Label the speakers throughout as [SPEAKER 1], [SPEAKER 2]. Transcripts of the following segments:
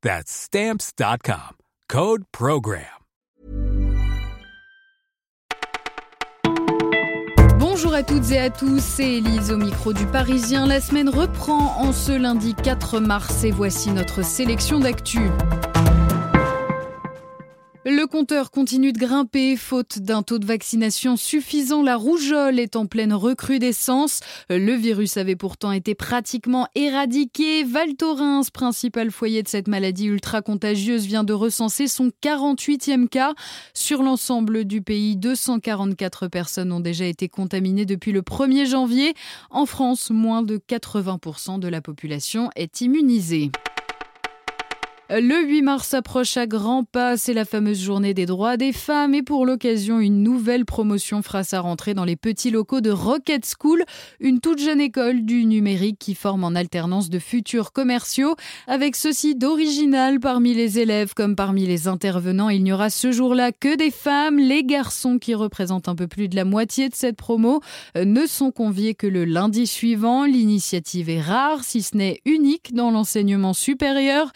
[SPEAKER 1] That's Stamps.com. Code Program.
[SPEAKER 2] Bonjour à toutes et à tous, c'est Elise au micro du Parisien. La semaine reprend en ce lundi 4 mars et voici notre sélection d'actu. Le compteur continue de grimper, faute d'un taux de vaccination suffisant. La rougeole est en pleine recrudescence. Le virus avait pourtant été pratiquement éradiqué. Val Thorens, principal foyer de cette maladie ultra contagieuse, vient de recenser son 48e cas. Sur l'ensemble du pays, 244 personnes ont déjà été contaminées depuis le 1er janvier. En France, moins de 80% de la population est immunisée. Le 8 mars approche à grands pas, c'est la fameuse journée des droits des femmes et pour l'occasion, une nouvelle promotion fera sa rentrée dans les petits locaux de Rocket School, une toute jeune école du numérique qui forme en alternance de futurs commerciaux. Avec ceci d'original parmi les élèves comme parmi les intervenants, il n'y aura ce jour-là que des femmes. Les garçons qui représentent un peu plus de la moitié de cette promo euh, ne sont conviés que le lundi suivant. L'initiative est rare, si ce n'est unique dans l'enseignement supérieur.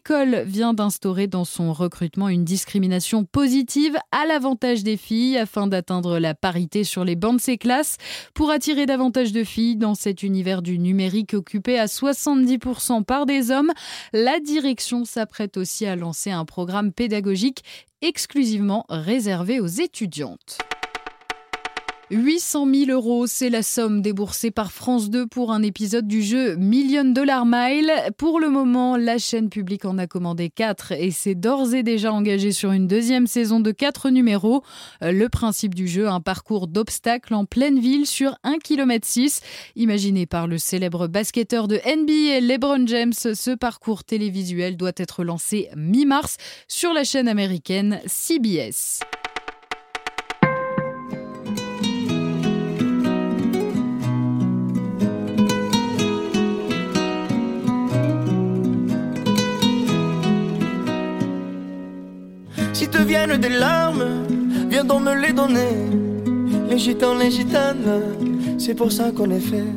[SPEAKER 2] L'école vient d'instaurer dans son recrutement une discrimination positive à l'avantage des filles afin d'atteindre la parité sur les bancs de ses classes. Pour attirer davantage de filles dans cet univers du numérique occupé à 70% par des hommes, la direction s'apprête aussi à lancer un programme pédagogique exclusivement réservé aux étudiantes. 800 000 euros, c'est la somme déboursée par France 2 pour un épisode du jeu Million Dollar Mile. Pour le moment, la chaîne publique en a commandé 4 et s'est d'ores et déjà engagée sur une deuxième saison de 4 numéros. Le principe du jeu, un parcours d'obstacles en pleine ville sur 1 km 6. Imaginé par le célèbre basketteur de NBA LeBron James, ce parcours télévisuel doit être lancé mi-mars sur la chaîne américaine CBS.
[SPEAKER 3] Viennent des larmes, viens donc me les donner. Les gitans, les gitanes, c'est pour ça qu'on est fait.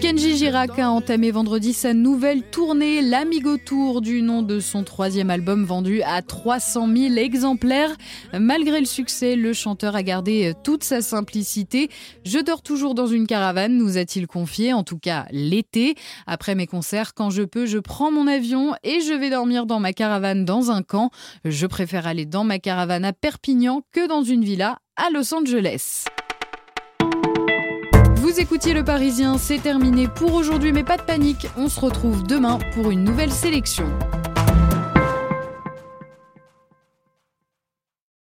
[SPEAKER 2] Kenji Girac a entamé vendredi sa nouvelle tournée, l'Amigo Tour, du nom de son troisième album vendu à 300 000 exemplaires. Malgré le succès, le chanteur a gardé toute sa simplicité. Je dors toujours dans une caravane, nous a-t-il confié, en tout cas l'été. Après mes concerts, quand je peux, je prends mon avion et je vais dormir dans ma caravane dans un camp. Je préfère aller dans ma caravane à Perpignan que dans une villa à Los Angeles. Le Parisien, c'est terminé pour aujourd'hui, mais pas de panique, on se retrouve demain pour une nouvelle sélection.